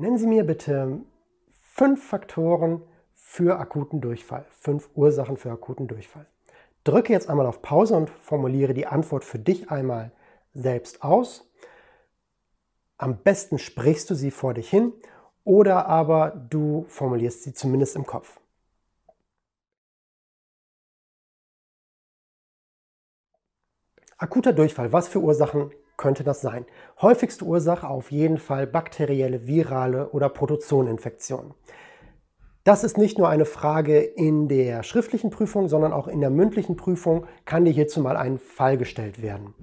Nennen Sie mir bitte fünf Faktoren für akuten Durchfall, fünf Ursachen für akuten Durchfall. Drücke jetzt einmal auf Pause und formuliere die Antwort für dich einmal selbst aus. Am besten sprichst du sie vor dich hin oder aber du formulierst sie zumindest im Kopf. Akuter Durchfall, was für Ursachen könnte das sein? Häufigste Ursache auf jeden Fall bakterielle, virale oder Protozoeninfektionen. Das ist nicht nur eine Frage in der schriftlichen Prüfung, sondern auch in der mündlichen Prüfung kann dir hierzu mal ein Fall gestellt werden.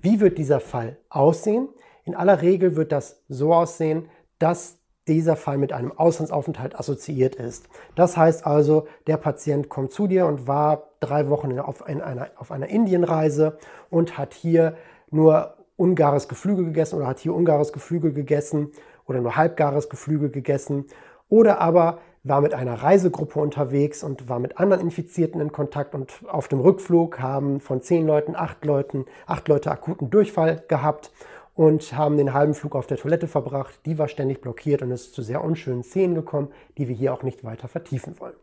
Wie wird dieser Fall aussehen? In aller Regel wird das so aussehen, dass dieser Fall mit einem Auslandsaufenthalt assoziiert ist. Das heißt also, der Patient kommt zu dir und war drei Wochen auf, einer, auf einer Indienreise und hat hier nur ungares Geflügel gegessen oder hat hier ungares Geflügel gegessen oder nur halbgares Geflügel gegessen oder aber war mit einer Reisegruppe unterwegs und war mit anderen Infizierten in Kontakt und auf dem Rückflug haben von zehn Leuten acht Leuten acht Leute akuten Durchfall gehabt und haben den halben Flug auf der Toilette verbracht. Die war ständig blockiert und es ist zu sehr unschönen Szenen gekommen, die wir hier auch nicht weiter vertiefen wollen.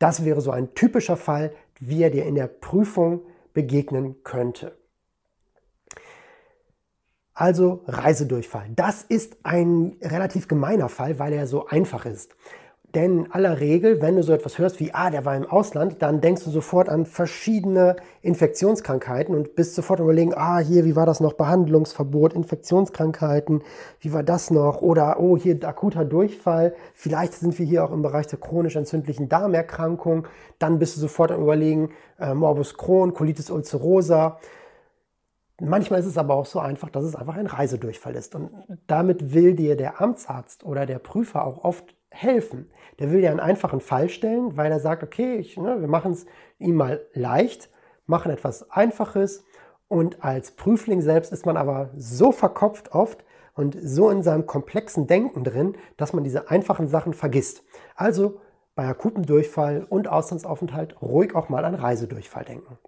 Das wäre so ein typischer Fall, wie er dir in der Prüfung begegnen könnte. Also Reisedurchfall. Das ist ein relativ gemeiner Fall, weil er so einfach ist. Denn in aller Regel, wenn du so etwas hörst wie, ah, der war im Ausland, dann denkst du sofort an verschiedene Infektionskrankheiten und bist sofort überlegen, ah, hier, wie war das noch? Behandlungsverbot, Infektionskrankheiten, wie war das noch? Oder, oh, hier akuter Durchfall. Vielleicht sind wir hier auch im Bereich der chronisch entzündlichen Darmerkrankung. Dann bist du sofort am Überlegen, äh, Morbus Crohn, Colitis ulcerosa. Manchmal ist es aber auch so einfach, dass es einfach ein Reisedurchfall ist. Und damit will dir der Amtsarzt oder der Prüfer auch oft helfen. Der will dir einen einfachen Fall stellen, weil er sagt, okay, ich, ne, wir machen es ihm mal leicht, machen etwas Einfaches und als Prüfling selbst ist man aber so verkopft oft und so in seinem komplexen Denken drin, dass man diese einfachen Sachen vergisst. Also bei akutem Durchfall und Auslandsaufenthalt ruhig auch mal an Reisedurchfall denken.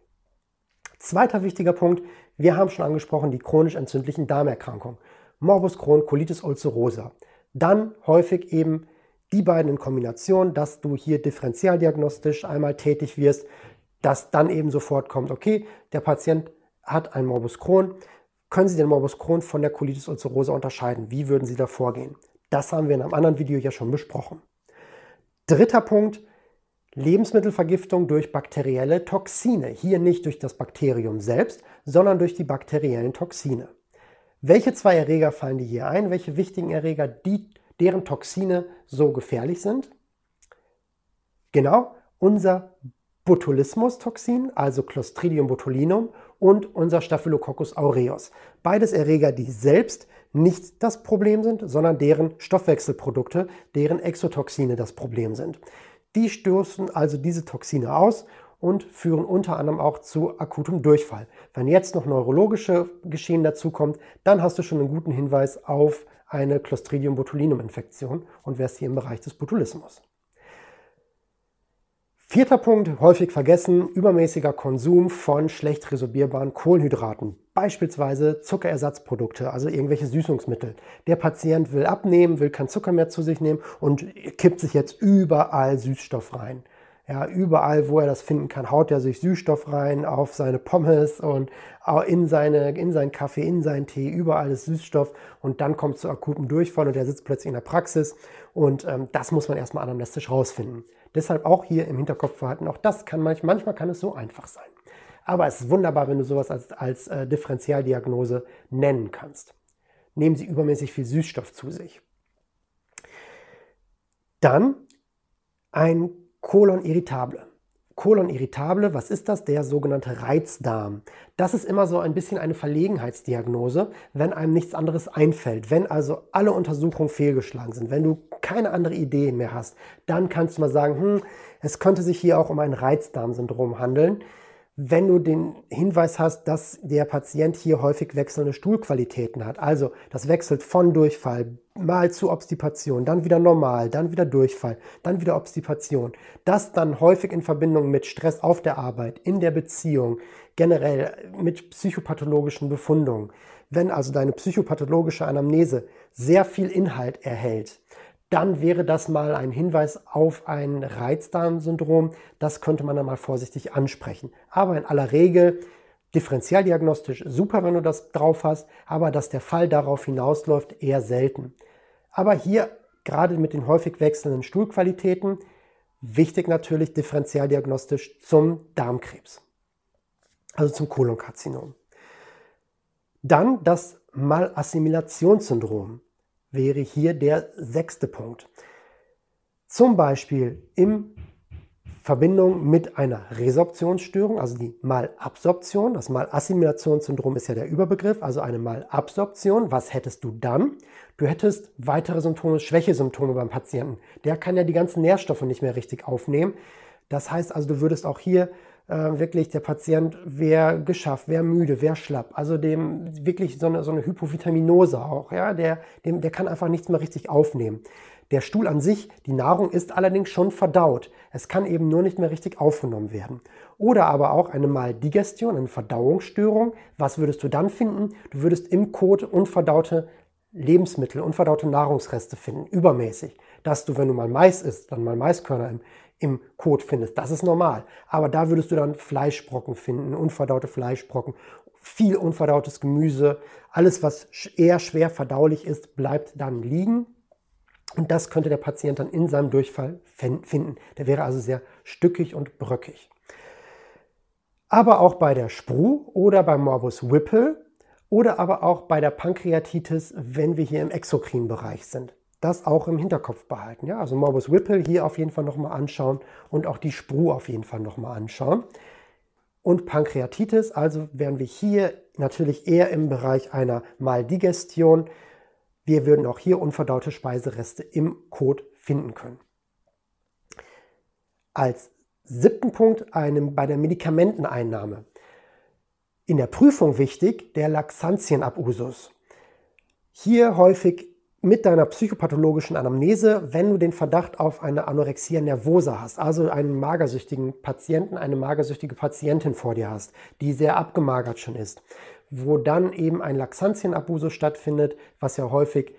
Zweiter wichtiger Punkt, wir haben schon angesprochen die chronisch entzündlichen Darmerkrankungen. Morbus Crohn, Colitis ulcerosa. Dann häufig eben die beiden in Kombination, dass du hier differentialdiagnostisch einmal tätig wirst, dass dann eben sofort kommt, okay, der Patient hat ein Morbus Crohn. Können Sie den Morbus Crohn von der Colitis ulcerosa unterscheiden? Wie würden Sie da vorgehen? Das haben wir in einem anderen Video ja schon besprochen. Dritter Punkt, Lebensmittelvergiftung durch bakterielle Toxine. Hier nicht durch das Bakterium selbst, sondern durch die bakteriellen Toxine. Welche zwei Erreger fallen dir hier ein? Welche wichtigen Erreger, die deren Toxine so gefährlich sind? Genau, unser Botulismus-Toxin, also Clostridium botulinum und unser Staphylococcus aureus. Beides Erreger, die selbst nicht das Problem sind, sondern deren Stoffwechselprodukte, deren Exotoxine das Problem sind. Die stoßen also diese Toxine aus und führen unter anderem auch zu akutem Durchfall. Wenn jetzt noch neurologische Geschehen dazukommt, dann hast du schon einen guten Hinweis auf eine Clostridium botulinum Infektion und wärst hier im Bereich des Botulismus. Vierter Punkt, häufig vergessen, übermäßiger Konsum von schlecht resorbierbaren Kohlenhydraten, beispielsweise Zuckerersatzprodukte, also irgendwelche Süßungsmittel. Der Patient will abnehmen, will kein Zucker mehr zu sich nehmen und kippt sich jetzt überall Süßstoff rein. Ja, überall, wo er das finden kann, haut er sich Süßstoff rein auf seine Pommes und in, seine, in seinen Kaffee, in seinen Tee, überall ist Süßstoff und dann kommt es zu akutem Durchfall und er sitzt plötzlich in der Praxis und ähm, das muss man erstmal anamnestisch rausfinden. Deshalb auch hier im Hinterkopf verhalten, auch das kann manchmal, manchmal kann es so einfach sein. Aber es ist wunderbar, wenn du sowas als, als äh, Differentialdiagnose nennen kannst. Nehmen Sie übermäßig viel Süßstoff zu sich. Dann ein Kolon irritable. Kolon irritable, was ist das? Der sogenannte Reizdarm. Das ist immer so ein bisschen eine Verlegenheitsdiagnose, wenn einem nichts anderes einfällt. Wenn also alle Untersuchungen fehlgeschlagen sind, wenn du keine andere Idee mehr hast, dann kannst du mal sagen, hm, es könnte sich hier auch um ein Reizdarmsyndrom handeln wenn du den Hinweis hast, dass der Patient hier häufig wechselnde Stuhlqualitäten hat. Also das wechselt von Durchfall mal zu Obstipation, dann wieder normal, dann wieder Durchfall, dann wieder Obstipation. Das dann häufig in Verbindung mit Stress auf der Arbeit, in der Beziehung, generell mit psychopathologischen Befundungen. Wenn also deine psychopathologische Anamnese sehr viel Inhalt erhält, dann wäre das mal ein Hinweis auf ein Reizdarmsyndrom. Das könnte man dann mal vorsichtig ansprechen. Aber in aller Regel differentialdiagnostisch super, wenn du das drauf hast, aber dass der Fall darauf hinausläuft, eher selten. Aber hier gerade mit den häufig wechselnden Stuhlqualitäten, wichtig natürlich differentialdiagnostisch zum Darmkrebs, also zum Kolonkarzinom. Dann das Malassimilationssyndrom wäre hier der sechste Punkt. Zum Beispiel in Verbindung mit einer Resorptionsstörung, also die Malabsorption. Das Malassimilationssyndrom ist ja der Überbegriff, also eine Malabsorption. Was hättest du dann? Du hättest weitere Symptome, Schwächesymptome beim Patienten. Der kann ja die ganzen Nährstoffe nicht mehr richtig aufnehmen. Das heißt also, du würdest auch hier äh, wirklich der Patient wäre geschafft, wäre müde, wäre schlapp. Also dem wirklich so eine, so eine Hypovitaminose auch. Ja? Der, dem, der kann einfach nichts mehr richtig aufnehmen. Der Stuhl an sich, die Nahrung ist allerdings schon verdaut. Es kann eben nur nicht mehr richtig aufgenommen werden. Oder aber auch eine Maldigestion, eine Verdauungsstörung. Was würdest du dann finden? Du würdest im Kot unverdaute Lebensmittel, unverdaute Nahrungsreste finden, übermäßig. Dass du, wenn du mal Mais isst, dann mal Maiskörner im, im Kot findest. Das ist normal. Aber da würdest du dann Fleischbrocken finden, unverdaute Fleischbrocken, viel unverdautes Gemüse. Alles, was eher schwer verdaulich ist, bleibt dann liegen. Und das könnte der Patient dann in seinem Durchfall finden. Der wäre also sehr stückig und bröckig. Aber auch bei der Spru oder beim Morbus Whipple oder aber auch bei der Pankreatitis, wenn wir hier im Exokrinbereich sind das auch im Hinterkopf behalten. Ja? Also Morbus Whipple hier auf jeden Fall nochmal anschauen und auch die Spru auf jeden Fall nochmal anschauen. Und Pankreatitis, also wären wir hier natürlich eher im Bereich einer Maldigestion. Wir würden auch hier unverdaute Speisereste im Kot finden können. Als siebten Punkt einem, bei der Medikamenteneinnahme. In der Prüfung wichtig der Laxantienabusus. Hier häufig mit deiner psychopathologischen Anamnese, wenn du den Verdacht auf eine Anorexia nervosa hast, also einen magersüchtigen Patienten, eine magersüchtige Patientin vor dir hast, die sehr abgemagert schon ist, wo dann eben ein Laxantienabusus stattfindet, was ja häufig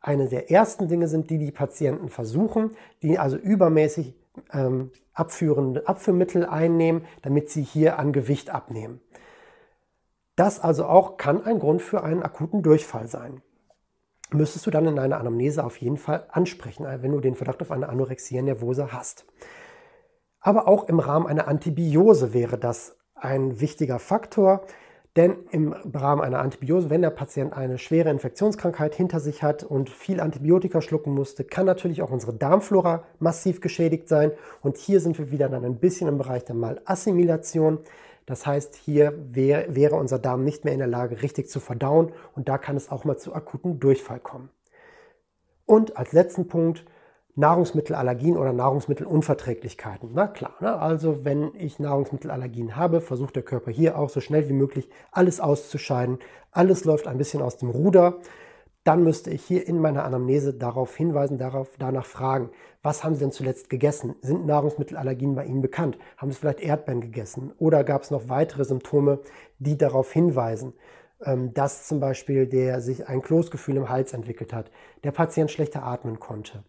eine der ersten Dinge sind, die die Patienten versuchen, die also übermäßig ähm, abführende Abführmittel einnehmen, damit sie hier an Gewicht abnehmen. Das also auch kann ein Grund für einen akuten Durchfall sein müsstest du dann in deiner Anamnese auf jeden Fall ansprechen, wenn du den Verdacht auf eine Anorexia nervosa hast. Aber auch im Rahmen einer Antibiose wäre das ein wichtiger Faktor, denn im Rahmen einer Antibiose, wenn der Patient eine schwere Infektionskrankheit hinter sich hat und viel Antibiotika schlucken musste, kann natürlich auch unsere Darmflora massiv geschädigt sein. Und hier sind wir wieder dann ein bisschen im Bereich der Malassimilation. Das heißt, hier wär, wäre unser Darm nicht mehr in der Lage, richtig zu verdauen und da kann es auch mal zu akuten Durchfall kommen. Und als letzten Punkt Nahrungsmittelallergien oder Nahrungsmittelunverträglichkeiten. Na klar, ne? also wenn ich Nahrungsmittelallergien habe, versucht der Körper hier auch so schnell wie möglich alles auszuscheiden. Alles läuft ein bisschen aus dem Ruder dann müsste ich hier in meiner Anamnese darauf hinweisen, darauf, danach fragen, was haben Sie denn zuletzt gegessen? Sind Nahrungsmittelallergien bei Ihnen bekannt? Haben Sie vielleicht Erdbeeren gegessen? Oder gab es noch weitere Symptome, die darauf hinweisen, ähm, dass zum Beispiel der sich ein Kloßgefühl im Hals entwickelt hat, der Patient schlechter atmen konnte,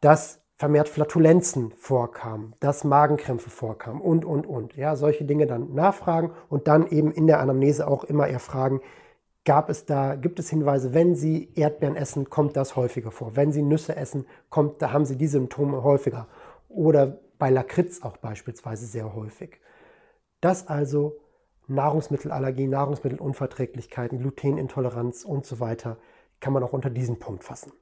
dass vermehrt Flatulenzen vorkamen, dass Magenkrämpfe vorkamen und, und, und. Ja, solche Dinge dann nachfragen und dann eben in der Anamnese auch immer erfragen, gab es da, gibt es Hinweise, wenn Sie Erdbeeren essen, kommt das häufiger vor. Wenn Sie Nüsse essen, kommt, da haben Sie diese Symptome häufiger. Oder bei Lakritz auch beispielsweise sehr häufig. Das also Nahrungsmittelallergie, Nahrungsmittelunverträglichkeiten, Glutenintoleranz und so weiter kann man auch unter diesen Punkt fassen.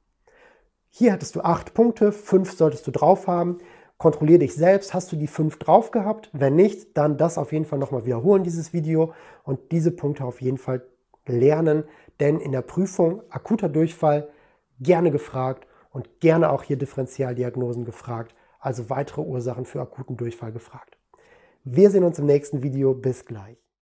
Hier hattest du acht Punkte, fünf solltest du drauf haben. Kontrollier dich selbst, hast du die fünf drauf gehabt? Wenn nicht, dann das auf jeden Fall nochmal wiederholen, dieses Video und diese Punkte auf jeden Fall lernen, denn in der Prüfung akuter Durchfall gerne gefragt und gerne auch hier Differentialdiagnosen gefragt, also weitere Ursachen für akuten Durchfall gefragt. Wir sehen uns im nächsten Video. Bis gleich.